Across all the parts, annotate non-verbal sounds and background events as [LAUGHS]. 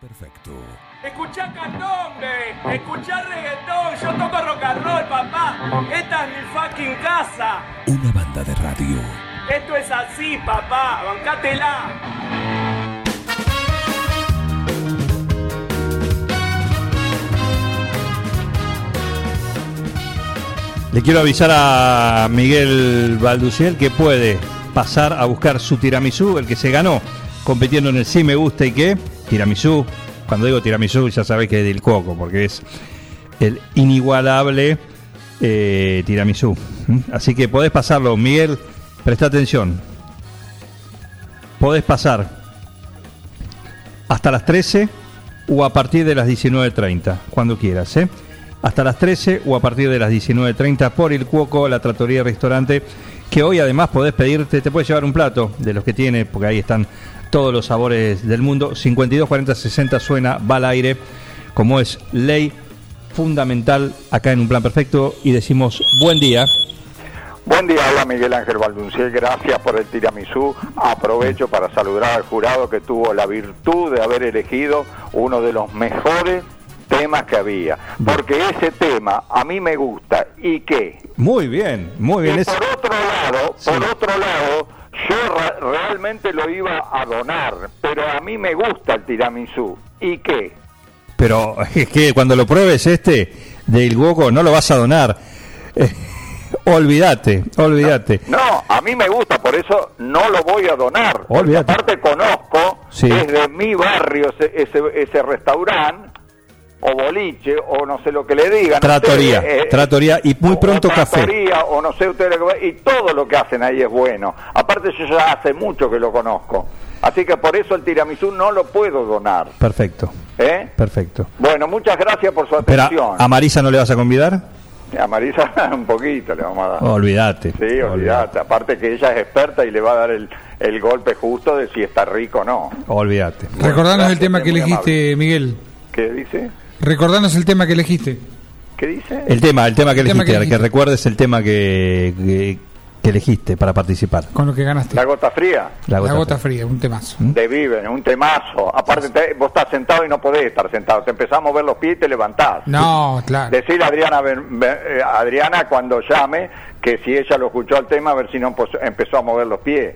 Perfecto. Escuchá candombe, escuchá reggaetón, yo toco rock and roll, papá. Esta es mi fucking casa. Una banda de radio. Esto es así, papá, bancátela. Le quiero avisar a Miguel Balduciel que puede pasar a buscar su tiramisú, el que se ganó compitiendo en el Sí Me Gusta y qué. Tiramisú, cuando digo tiramisú ya sabéis que es del coco, porque es el inigualable eh, tiramisú. ¿Mm? Así que podés pasarlo, Miguel, presta atención. Podés pasar hasta las 13 o a partir de las 19.30, cuando quieras, ¿eh? Hasta las 13 o a partir de las 19.30 por el Cuoco, la tratoría restaurante, que hoy además podés pedirte, te puedes llevar un plato de los que tiene, porque ahí están todos los sabores del mundo. 52 40 60 suena, va al aire, como es ley fundamental acá en un plan perfecto y decimos buen día. Buen día, habla Miguel Ángel Valdunciel, gracias por el tiramisú. Aprovecho para saludar al jurado que tuvo la virtud de haber elegido uno de los mejores temas que había. Porque ese tema a mí me gusta. ¿Y qué? Muy bien, muy bien. Y por otro lado, Sí. por otro lado, yo realmente lo iba a donar, pero a mí me gusta el tiramisú. ¿Y qué? Pero [LAUGHS] es que cuando lo pruebes este del Cuoco no lo vas a donar. Eh, [LAUGHS] olvídate, olvídate. No, a mí me gusta, por eso no lo voy a donar. Olvídate. aparte conozco Sí. desde mi barrio ese, ese, ese restaurante o boliche o no sé lo que le digan. Tratoría, ustedes, eh, tratoría y muy pronto o café. tratoría, o no sé ustedes lo que y todo lo que hacen ahí es bueno. Aparte yo ya hace mucho que lo conozco. Así que por eso el tiramisú no lo puedo donar. Perfecto, ¿eh? perfecto. Bueno, muchas gracias por su Pero atención. a Marisa no le vas a convidar? A Marisa [LAUGHS] un poquito le vamos a dar. Olvídate. Sí, olvídate. Aparte que ella es experta y le va a dar el, el golpe justo de si está rico o no. Olvídate. Recordanos gracias, el tema que elegiste, Miguel. ¿Qué dice? Recordanos el tema que elegiste. ¿Qué dice? El tema, el tema que El tema elegiste, que que, elegiste. recuerdes el tema que, que, que elegiste para participar. Con lo que ganaste. La gota fría La gota gota, fría. fría, un temazo. de Viven, un temazo. Aparte, te- vos estás sentado y no podés estar sentado. Te empezás a mover los pies y te levantás. No, claro. Decir a Adriana, Ben- Ben- eh, a Adriana cuando llame que si ella lo escuchó el tema, a ver si no pues, empezó a mover los pies.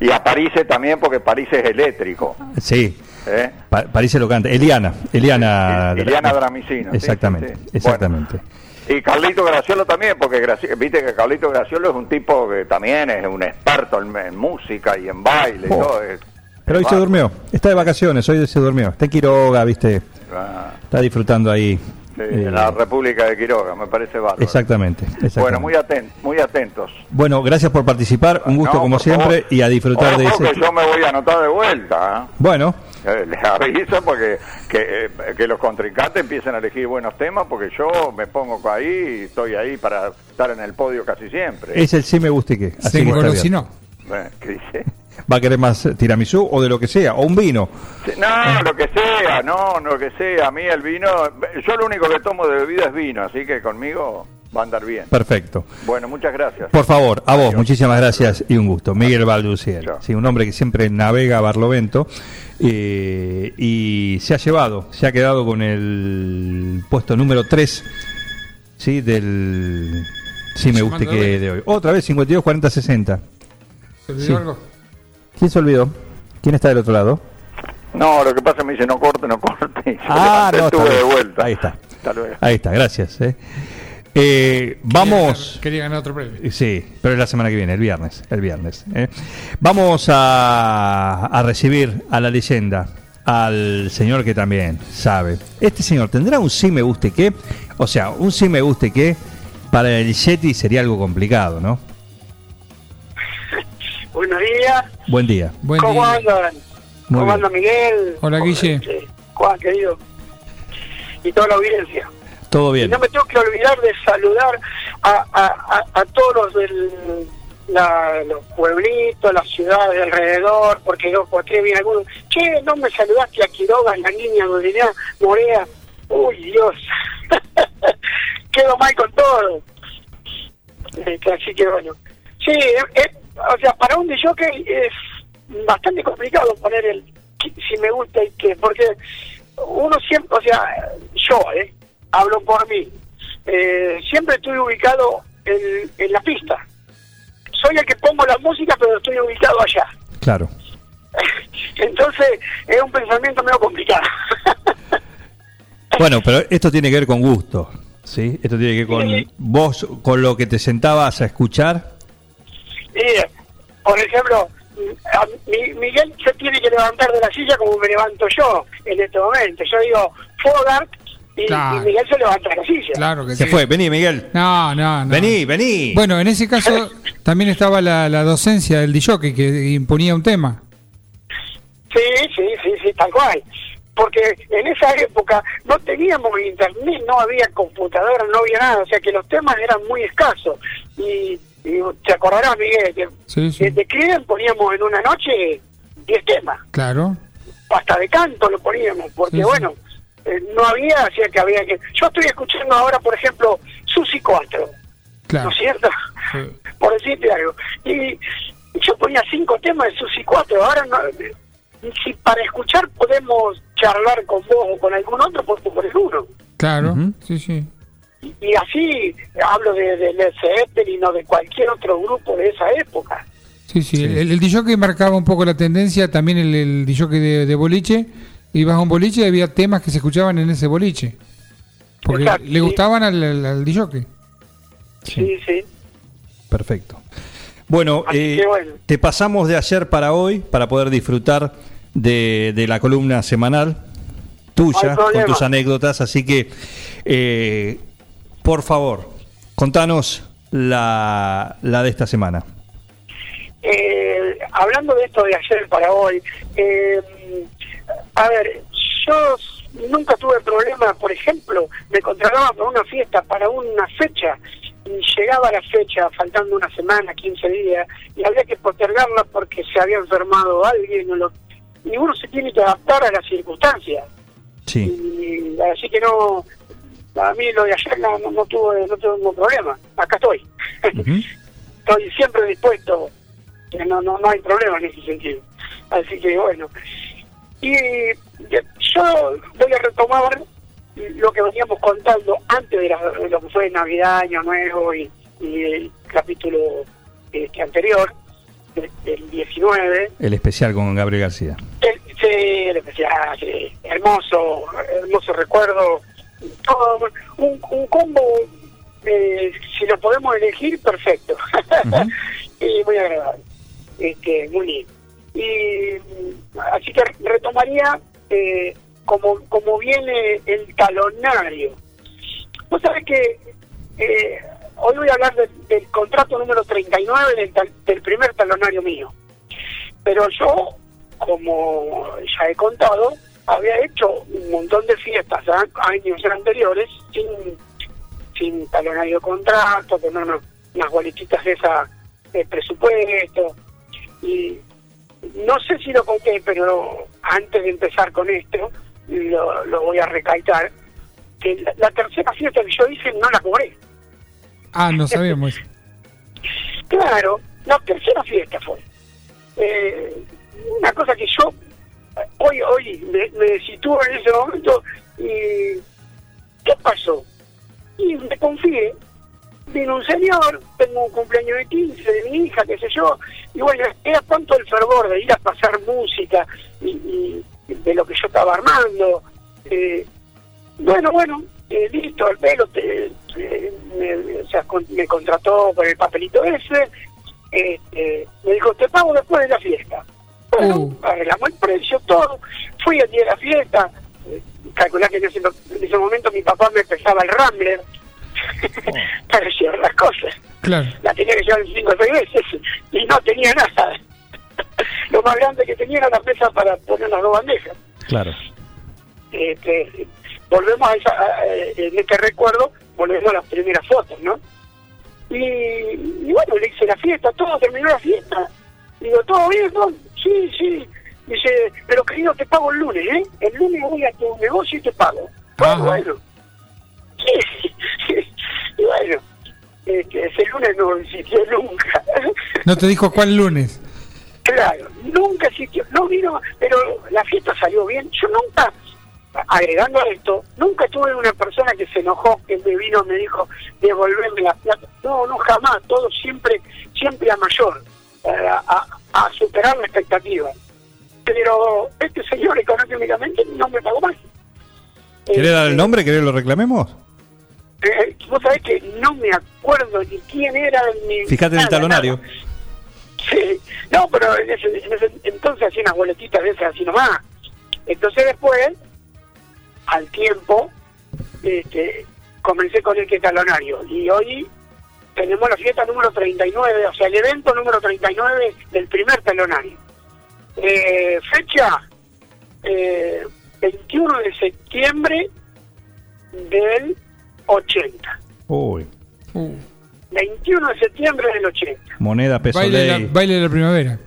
Y a París también, porque París es eléctrico. Sí, ¿eh? Pa- París lo canta. Eliana, Eliana. Eliana Dramicino. Exactamente, sí, sí. exactamente. Bueno, y Carlito Graciolo también, porque Graci- viste que Carlito Graciolo es un tipo que también es un experto en, en música y en baile y Oh. todo. es- Pero hoy se durmió, está de vacaciones, hoy se durmió. Está en Quiroga, viste, Ah, está disfrutando ahí. Sí, Eh, en la República de Quiroga, me parece bárbaro. Exactamente, exactamente. Bueno, muy, aten- muy atentos. Bueno, gracias por participar, un gusto No, como siempre favor. y a disfrutar de ese. que yo me voy a anotar de vuelta. Bueno, ¿eh? Eh, Les aviso porque que, eh, que los contrincantes empiecen a elegir buenos temas porque yo me pongo ahí y estoy ahí para estar en el podio casi siempre. es el sí me gusta y qué. Así Se que bien. engolosinó. Eh, [LAUGHS] ¿Qué dice? ¿Va a querer más tiramisú o de lo que sea? ¿O un vino? No, lo que sea, no, lo que sea. A mí el vino, yo lo único que tomo de bebida es vino, así que conmigo va a andar bien. Perfecto. Bueno, muchas gracias. Por favor, a vos, Adiós. muchísimas gracias y un gusto. Miguel Balduciel, Chao. sí, un hombre que siempre navega a Barlovento eh, y se ha llevado, se ha quedado con el puesto número 3 ¿sí? del Sí me gusta que de hoy. Otra vez 52 40 60. ¿Se olvidó Sí. algo? ¿Quién se olvidó? ¿Quién está del otro lado? No, lo que pasa es que me dice no corte, no corte. [LAUGHS] Y yo Ah, levanté, no, estuve de vuelta. Ahí está. Hasta luego. Ahí está, gracias. eh. Eh, vamos. Quería ganar otro premio. Sí, pero es la semana que viene, el viernes. El viernes. ¿eh? Vamos a, a recibir a la leyenda, al señor que también sabe. Este señor tendrá un sí me guste qué. O sea, un sí me guste qué para el Yeti sería algo complicado, ¿no? Buenos días. Buen día. Buen ¿Cómo día. andan? Muy ¿Cómo bien. anda Miguel? Hola, Guille. Juan, querido. Y toda la audiencia. Todo Y bien. no me tengo que olvidar de saludar a, a, a, a todos los del la, los pueblitos, las ciudades de alrededor, porque yo porque viene alguno, che, no me saludaste a Quiroga, la niña Godinea, Morea, uy Dios, [LAUGHS] quedo mal con todo. Este, así que bueno, sí, eh, o sea, para un jockey es bastante complicado poner el si me gusta y qué, porque uno siempre, o sea, yo, ¿eh? Hablo por mí. Eh, siempre estoy ubicado en, en la pista. Soy el que pongo la música, pero estoy ubicado allá. Claro. [LAUGHS] Entonces, es un pensamiento medio complicado. [LAUGHS] Bueno, pero esto tiene que ver con gusto, ¿sí? Esto tiene que ver con Sí. vos, con lo que te sentabas a escuchar. Y, por ejemplo, a- Mi- Miguel se tiene que levantar de la silla como me levanto yo en este momento. Yo digo, Fogart, y, Claro. y Miguel se levanta de la silla. Claro que Se sí. fue, vení, Miguel. No, no, no. Vení, vení. Bueno, en ese caso también estaba la, la docencia del DJ que imponía un tema. Sí, sí, sí, sí, tal cual. Porque en esa época no teníamos internet, no había computadora, no había nada, o sea que los temas eran muy escasos. Y, y te acordarás, Miguel, que Sí, sí. poníamos en una noche 10 temas, Claro. hasta de canto lo poníamos, porque Sí, sí. bueno, eh, no había, hacía que había que... Yo estoy escuchando ahora, por ejemplo, Susi 4, Claro. ¿no es cierto? Sí. [LAUGHS] por decirte algo. Y yo ponía cinco temas de Susi 4, ahora no, si para escuchar podemos charlar con vos o con algún otro, pues tú pones uno. Claro. Sí, sí. Y, así hablo de, de Led Zeppelin o de cualquier otro grupo de esa época. Sí, sí. Sí. El, el DJ marcaba un poco la tendencia, también el, el DJ de, de boliche. Ibas a un boliche y había temas que se escuchaban en ese boliche. Porque Exacto, le sí. gustaban al, al, al DJ. Sí, sí. Perfecto. Bueno, eh, bueno. te pasamos de ayer para hoy para poder disfrutar de, de la columna semanal No tuya con tus anécdotas. Así que, eh, por favor, contanos la, la de esta semana. Eh, hablando de esto de ayer para hoy, eh, a ver, yo nunca tuve problema, por ejemplo, me contrataba para una fiesta, para una fecha, y llegaba la fecha faltando una semana, 15 días, y había que postergarla porque se había enfermado alguien, o lo- y uno se tiene que adaptar a las circunstancias. Sí, Y, así que no, a mí lo de ayer no, no, no tuve, no tuve ningún problema, acá estoy. [LAUGHS] Estoy siempre dispuesto, no, no, no hay problema en ese sentido. Así que bueno. Y yo voy a retomar lo que veníamos contando antes de, la- de lo que fue Navidad, Año Nuevo y, y el capítulo este, anterior, del, del 19. el especial con Gabriel García. El, sí, el especial, sí, hermoso, hermoso recuerdo. Todo, un, un combo, eh, si lo podemos elegir, perfecto. Ujú. [LAUGHS] y muy agradable. Este, muy lindo. Y así que retomaría eh, como, como viene el talonario. Vos sabés que eh, hoy voy a hablar del, del contrato número 39 del, del primer talonario mío. Pero yo, como ya he contado, había hecho un montón de fiestas a- años anteriores sin, sin talonario de contrato, con unos- unas boletitas de esa de presupuesto. Y no sé si lo conté, pero antes de empezar con esto, lo, lo voy a recalcar, que la, la tercera fiesta que yo hice no la cobré. Ah, no sabíamos. [LAUGHS] Claro, la tercera fiesta fue. Eh, una cosa que yo hoy hoy me, sitúo en ese momento y ¿qué pasó? Y me confié, vino un señor, tengo un cumpleaños de 15 de mi hija, qué sé yo, y bueno, era tanto el fervor de ir a pasar música y, de lo que yo estaba armando. eh, bueno, bueno, eh, listo, el pelo te, me, o con- me contrató con el papelito ese. Este, me dijo, te pago después de la fiesta. Bueno, Uh. arreglamos el precio, todo. Fui el día de la fiesta. Calculá que en ese, en ese momento mi papá me pesaba el Rambler [LAUGHS] para llevar las cosas. Claro. La tenía que llevar cinco o seis veces y no tenía nada. [LAUGHS] Lo más grande que tenía era la mesa para poner las dos bandejas Claro. este, volvemos a, esa, a- eh, en este recuerdo, volvemos a las primeras fotos, ¿no? Y, y bueno, le hice la fiesta, todo, terminó la fiesta. Digo, ¿todo bien, no? Sí, sí. Dice, pero querido, te pago el lunes, ¿eh? El lunes voy a tu negocio y te pago. Ajá. Bueno. Sí. [LAUGHS] y bueno, este, ese lunes no existió nunca. [LAUGHS] No te dijo cuál lunes. Claro, nunca existió, no vino, pero la fiesta salió bien. Yo nunca, agregando a esto, nunca tuve una persona que se enojó, que me vino me dijo, devolverme la plata. No, no, jamás, todo siempre, siempre a mayor, eh, a, a superar la expectativa. Pero este señor económicamente no me pagó más. ¿Querés dar el Este, nombre? ¿Querés lo reclamemos? eh, vos sabés que no me acuerdo ni quién era ni. Fíjate en el nada, talonario. nada. Sí, no, pero en ese, en ese entonces hacía unas boletitas de esas así nomás. Entonces después, al tiempo, este, comencé con el que talonario. Y hoy tenemos la fiesta número 39, o sea, el evento número 39 del primer talonario. Eh, fecha eh, 21 de septiembre del 80. Uy, Uh, 21 de septiembre del 80. moneda, peso baile, de la, baile de la primavera.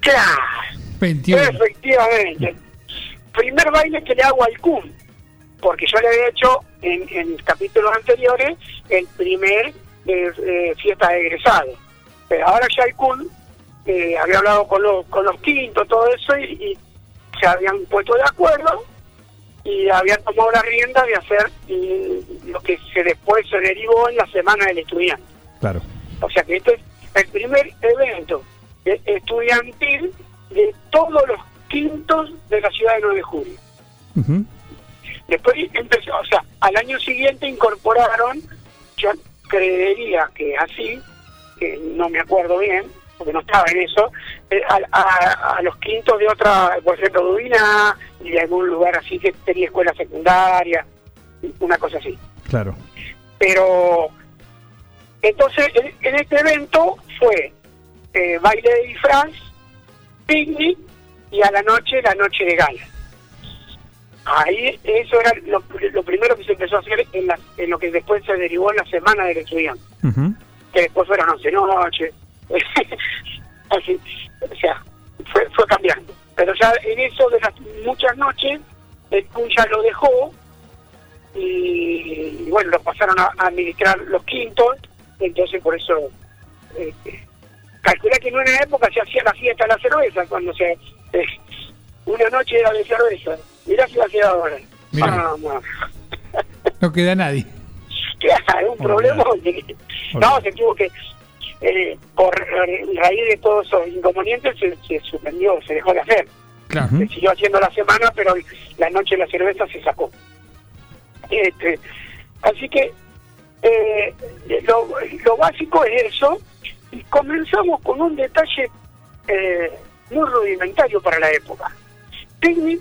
¡Claro! 21. Efectivamente. Primer baile que le hago al CUM, porque yo le había hecho en, en capítulos anteriores el primer eh, eh, fiesta de egresado. Pero ahora ya el CUM eh, había hablado con los, con los quintos, todo eso, y, y se habían puesto de acuerdo y habían tomado la rienda de hacer lo que se después se derivó en la Semana del Estudiante. Claro. O sea que este es el primer evento estudiantil de todos los quintos de la ciudad de 9 de julio. Después empezó, o sea, al año siguiente incorporaron, yo creería que así, que no me acuerdo bien, porque no estaba en eso, eh, a, a- a los quintos de otra, por ejemplo, Dubina y de algún lugar así que tenía escuela secundaria, una cosa así. Claro. Pero entonces en, en este evento fue eh, baile de disfraz, picnic y a la noche la noche de gala. Ahí eso era lo, lo primero que se empezó a hacer en, la- en lo que después se derivó en la semana del estudiante, Ujú. que después fueron 11 noches. [LAUGHS] Así, o sea, fue, fue cambiando. Pero ya en eso de las muchas noches, el PUN ya lo dejó y, y bueno, lo pasaron a, a administrar los quintos, entonces por eso eh, que en una época se hacía la fiesta de la cerveza, cuando se eh, [LAUGHS] una noche era de cerveza, mirá si va a quedar ahora. Vamos. [LAUGHS] No queda nadie. Claro, un problema. No, se tuvo que, eh, por raíz de todos esos inconvenientes, se, se suspendió, se dejó de hacer. Claro. Se siguió haciendo la semana, pero la noche la cerveza se sacó. Este, así que eh, lo, lo básico es eso. Y comenzamos con un detalle eh, muy rudimentario para la época. Picnic,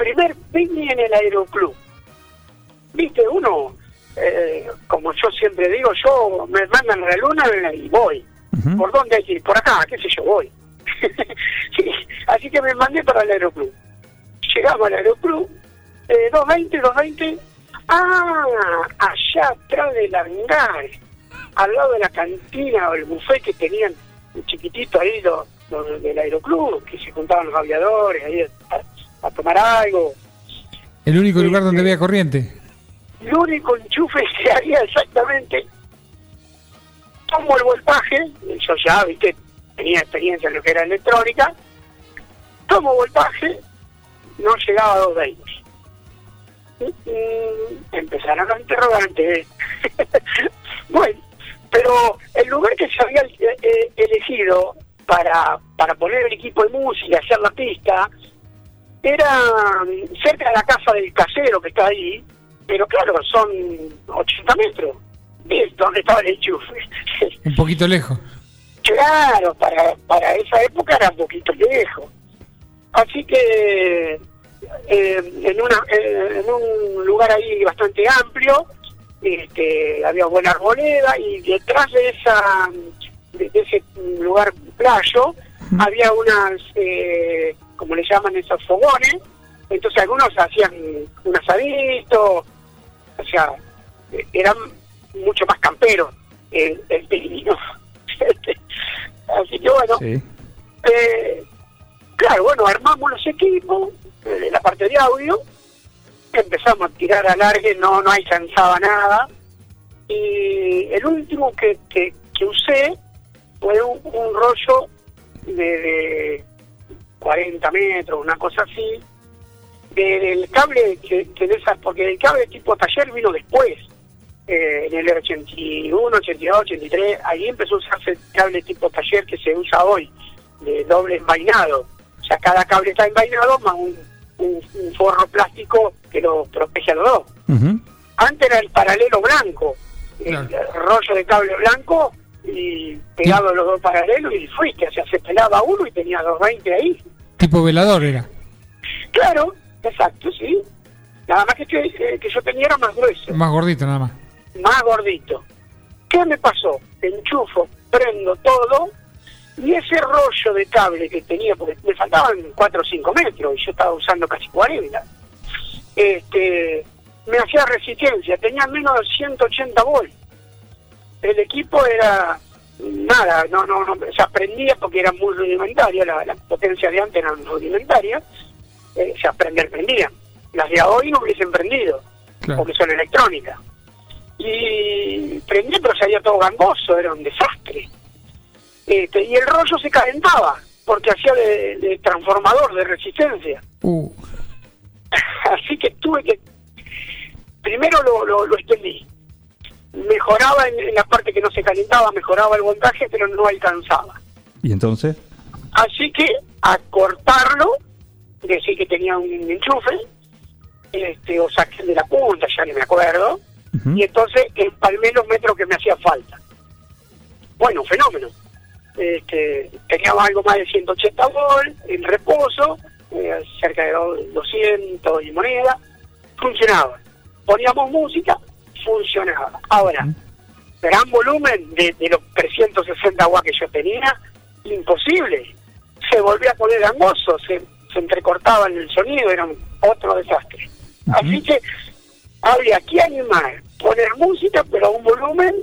primer picnic en el aeroclub. Viste, uno, eh, como yo siempre digo, yo me mandan a la luna y voy. ¿Por dónde hay que ir? Por acá, qué sé yo, voy. [LAUGHS] Sí, Así que me mandé para el aeroclub. Llegamos al aeroclub, eh, 220, 220. Ah, allá atrás del hangar, al lado de la cantina o el buffet que tenían un chiquitito ahí los, los del aeroclub, que se juntaban los aviadores ahí a, tomar algo. El único Sí, lugar donde había corriente. El único enchufe que [LAUGHS] había exactamente. Tomo el voltaje, yo ya, viste, tenía experiencia en lo que era electrónica. Tomo voltaje, no llegaba a 220. Mm, Empezaron los interrogantes. [LAUGHS] bueno, pero el lugar que se había eh, eh, elegido para, para poner el equipo de música, hacer la pista, era mm, cerca de la casa del casero que está ahí, pero claro, son 80 metros de donde estaba el enchufe. [LAUGHS] Un poquito lejos. claro, para, para esa época era un poquito lejos. Así que eh, en, una, eh, en un lugar ahí bastante amplio, este, había buena arboleda y detrás de esa de, de ese lugar playo había unas, eh, como le llaman esos fogones, entonces algunos hacían un asadito, o sea, eran mucho más camperos el, el. [LAUGHS] Así que bueno, Sí. eh, claro, bueno, armamos los equipos, eh, la parte de audio, empezamos a tirar alargue, no, no alcanzaba nada, y el último que, que, que usé fue un, un rollo de, de 40 metros, una cosa así, del cable que, que de esas, porque el cable tipo taller vino después, eh, en el 81, 82, 83, ahí empezó a usarse el cable tipo taller que se usa hoy, de doble envainado. O sea, cada cable está envainado más un, un- un forro plástico que lo protege a los dos. Antes era el paralelo blanco, el Claro. rollo de cable blanco y pegado los dos paralelos y fuiste, o sea, se pelaba uno y tenía los 20 ahí. Tipo velador era. Claro, exacto, sí. Nada más que que, eh, que yo tenía era más grueso, Más gordito nada más. más gordito. ¿Qué me pasó? Enchufo, prendo todo y ese rollo de cable que tenía, porque me faltaban 4 o 5 metros y yo estaba usando casi 40, este, me hacía resistencia, tenía menos de 180 volts. El equipo era nada, no, no, no, se aprendía porque era muy rudimentaria, la, la potencia de antes era rudimentaria, eh, se aprender prendía. Las de hoy no hubiesen prendido, Claro. porque son electrónicas. Y prendí, pero salía todo gangoso, era un desastre. Este, y el rollo se calentaba, porque hacía de, de transformador de resistencia. Uh, [LAUGHS] Así que tuve que. Primero lo, lo, lo extendí. Mejoraba en, en la parte que no se calentaba, mejoraba el voltaje, pero no alcanzaba. ¿Y entonces? Así que a cortarlo, decir que tenía un enchufe, este, o saqué de la punta, ya ni me acuerdo, y entonces empalmé los metros que me hacía falta. Bueno, fenómeno. Este, teníamos algo más de 180 volt en reposo, eh, cerca de do- 200 y moneda, funcionaba. Poníamos música, funcionaba. Ahora, gran volumen de, de los 360 watts que yo tenía, imposible. Se volvía a poner angoso, se, se entrecortaba en el sonido, era un- otro desastre. Así que habría que animar, poner música, pero a un volumen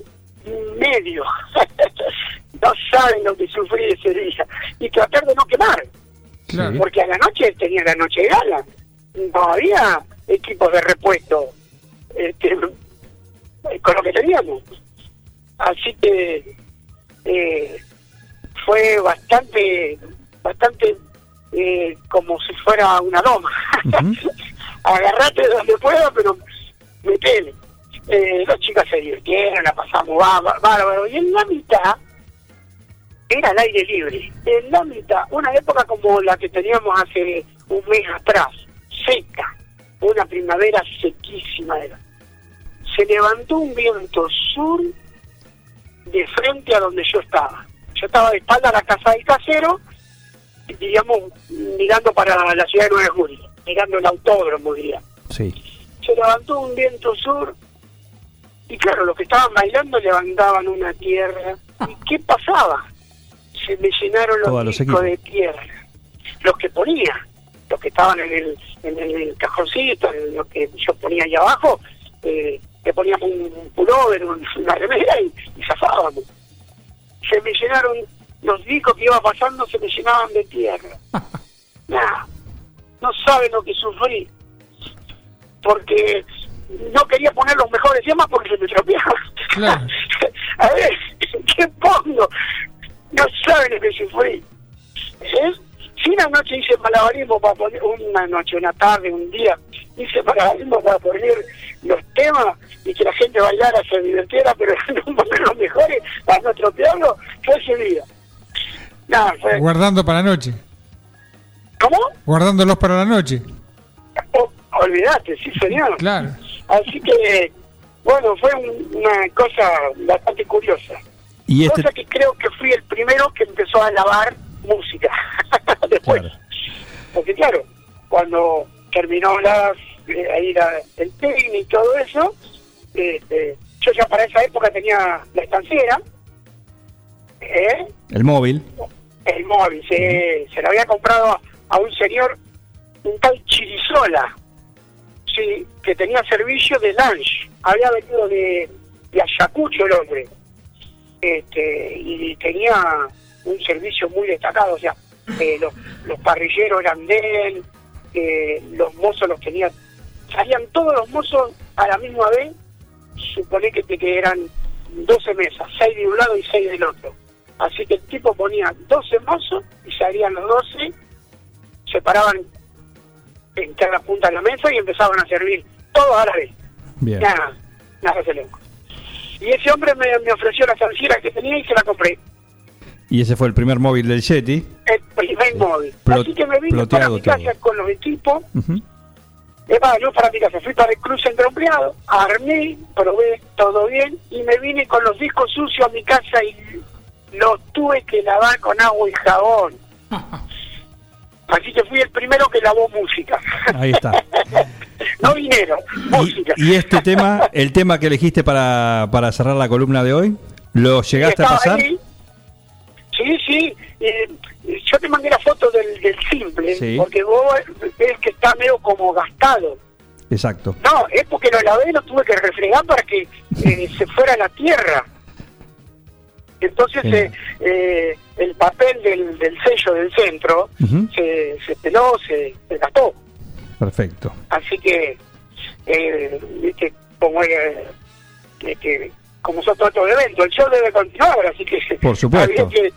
medio. [LAUGHS] no saben lo que sufrí ese día. Y tratar de no quemar, claro. porque a la noche tenía la noche gala. No había equipos de repuesto este, con lo que teníamos. Así que eh, fue bastante, bastante eh, como si fuera una loma. Ujú. [LAUGHS] Agarrate donde pueda, pero metele. Eh, las chicas se divirtieron, la pasamos bá- bárbaro. Y en la mitad era al aire libre. En la mitad, una época como la que teníamos hace un mes atrás, seca, una primavera sequísima era. Se levantó un viento sur de frente a donde yo estaba. Yo estaba de espalda a la casa del casero, digamos, mirando para la ciudad de Nueva Julio, mirando el autódromo, diría. Sí. Se levantó un viento sur y claro, los que estaban bailando levantaban una tierra. ¿Y qué pasaba? Se me llenaron los los discos de tierra. Los que ponía, los que estaban en el, en el cajoncito, en lo que yo ponía ahí abajo, eh, le poníamos un pullover, un- una remera y, y zafábamos. Se me llenaron, los discos que iba pasando se me llenaban de tierra. [LAUGHS] Nah, no saben lo que sufrí porque no quería poner los mejores temas porque se me tropeaba. Claro. [LAUGHS] A ver, ¿qué pongo? No saben lo que sufrí. ¿Eh? Si una noche hice malabarismo para poner, una noche, una tarde, un día, hice malabarismo para poner los temas y que la gente bailara, se divirtiera, pero no poner los mejores para no tropearlo, fue ese día. Nada, fue... Guardando para la noche. ¿Cómo? Guardándolos para la noche. Oh, olvidate, sí señor. Claro. Así que, bueno, fue un- una cosa bastante curiosa. Y este. Cosa que creo que fui el primero que empezó a lavar música. [LAUGHS] Después. Claro. Porque claro, cuando terminó la, eh, ahí la- el técnico y todo eso, este, yo ya para esa época tenía la estanciera, ¿eh? El móvil. el móvil, se, se lo había comprado a, a un señor, un tal Chirisola, sí, que tenía servicio de lunch, había venido de, de Ayacucho el hombre, este, y tenía un servicio muy destacado, o sea, eh, los, los parrilleros eran de él, eh, los mozos los tenía, salían todos los mozos a la misma vez, supone que, que eran 12 mesas, 6 de un lado y 6 del otro. Así que el tipo ponía 12 mozos y salían los 12, se paraban senté a la punta de la mesa y empezaban a servir todos a la vez. Bien. Nada, nada se loco. Y ese hombre me, me ofreció la salsera que tenía y se la compré. Y ese fue el primer móvil del Yeti. El móvil. Plot- Así que me vine para mi casa todo. con los equipos. Es más, no para mi casa, fui para el Cruz Centro Empleado, armé, probé todo bien y me vine con los discos sucios a mi casa y los tuve que lavar con agua y jabón. [LAUGHS] Así que fui el primero que lavó música. Ahí está. [LAUGHS] no dinero, música. Y, y este tema, el tema que elegiste para, para cerrar la columna de hoy, ¿lo llegaste a pasar? ahí. Sí, sí. Eh, yo te mandé la foto del, del simple, Sí. porque vos ves que está medio como gastado. Exacto. No, es porque lo lavé, lo tuve que refregar para que eh, [LAUGHS] se fuera a la tierra. Entonces eh, eh, el papel del, del sello del centro se, se peló, se, se gastó. Perfecto. Así que, viste, como, que, que- como son todos estos eventos, el show debe continuar, así que Por supuesto. habría que,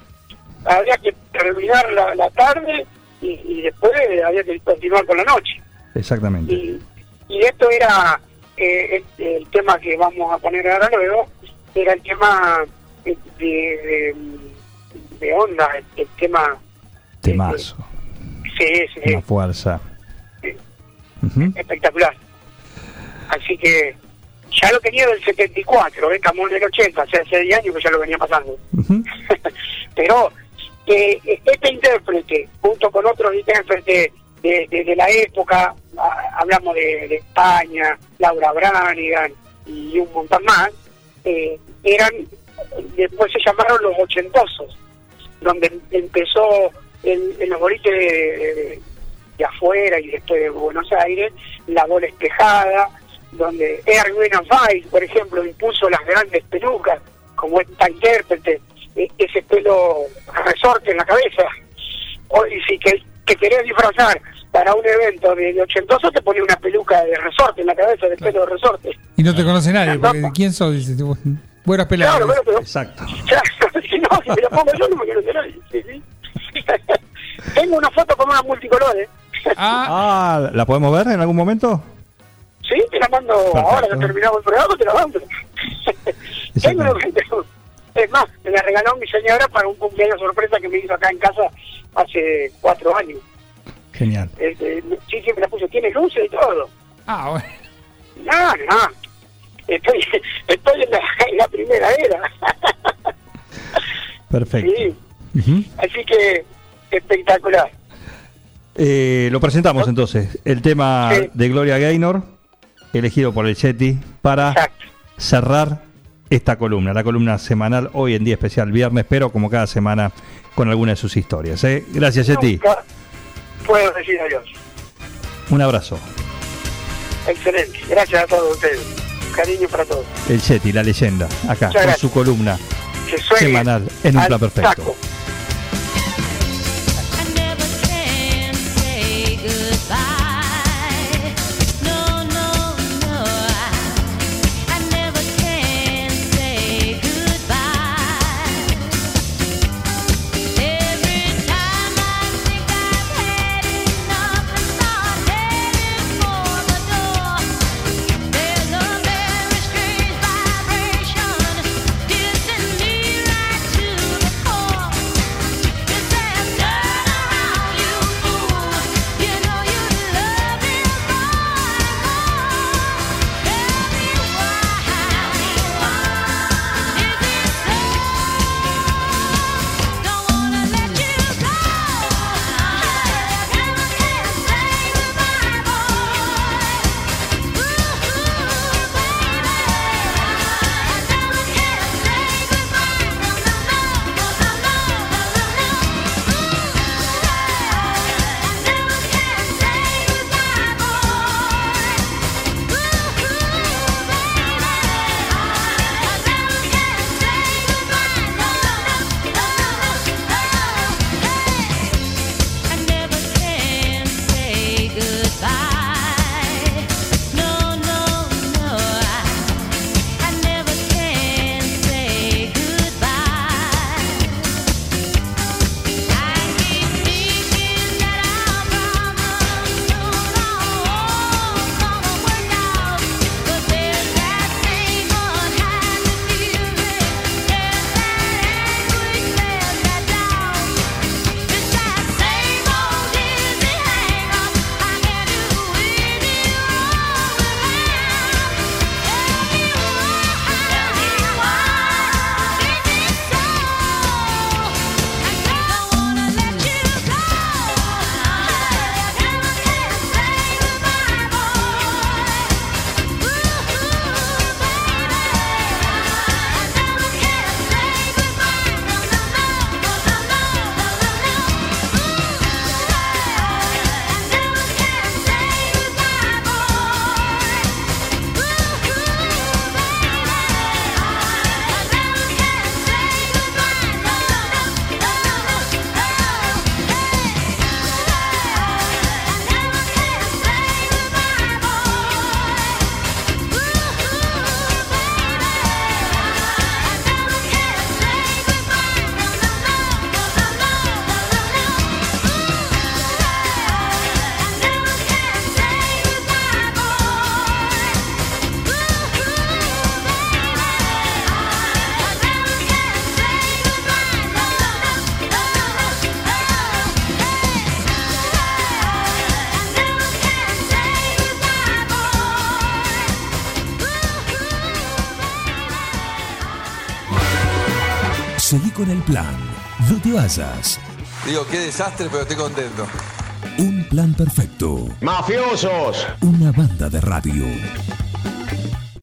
habría que terminar la, la tarde y, y después habría que continuar con la noche. Exactamente. Y, y esto era eh, este, el tema que vamos a poner ahora luego, era el tema de, de, de onda, el, el tema... Temazo. Sí, sí, Una fuerza. Sí. Espectacular. Así que ya lo tenía del 74, ¿eh? Camón del 80, hace hace 10 años que ya lo venía pasando. [LAUGHS] Pero eh, este intérprete, junto con otros intérpretes de, la época, ah, hablamos de, España, Laura Branigan y un montón más, eh, eran, después se llamaron los ochentosos, donde em- empezó en, los boliches de, de- afuera y después de Buenos Aires, la bola espejada, donde Erwin Weiss, por ejemplo, impuso las grandes pelucas, como esta intérprete, ese pelo resorte en la cabeza. O, y si que, que querés disfrazar para un evento de, de ochentoso, te ponía una peluca de resorte en la cabeza, de pelo de resorte. Y no te conoce nadie, porque. ¿quién sos? Dice, tú, vos eras pelado. Claro, bueno, pero Exacto. [LAUGHS] Claro, si no, si me la pongo yo no me quiero nadie. Sí, sí. [LAUGHS] Tengo una foto con una multicolores. Ah, Ah, ¿la podemos ver en algún momento? Sí, te la mando ahora que terminamos el programa, te la mando. [LAUGHS] Tengo una- es más, me la regaló mi señora para un cumpleaños sorpresa que me hizo acá en casa hace cuatro años. Genial. Este, sí, siempre la puse, tiene luces y todo. ah, bueno. No, no. Estoy, estoy en, la, en la primera era. Perfecto. sí, así que espectacular. Eh, lo presentamos entonces. El tema Sí. de Gloria Gaynor, elegido por el Yeti, para Exacto. cerrar esta columna, la columna semanal, hoy en día especial viernes, pero como cada semana con alguna de sus historias. ¿eh? Gracias, Yeti. Nunca puedo decir adiós. Un abrazo. Excelente. Gracias a todos ustedes. Cariño para todos. El Yeti, la leyenda, acá, con su columna. Suene Semanal, en un plan perfecto. taco. Vayas. Digo, qué desastre, pero estoy contento. Un plan perfecto. ¡Mafiosos! Una banda de radio.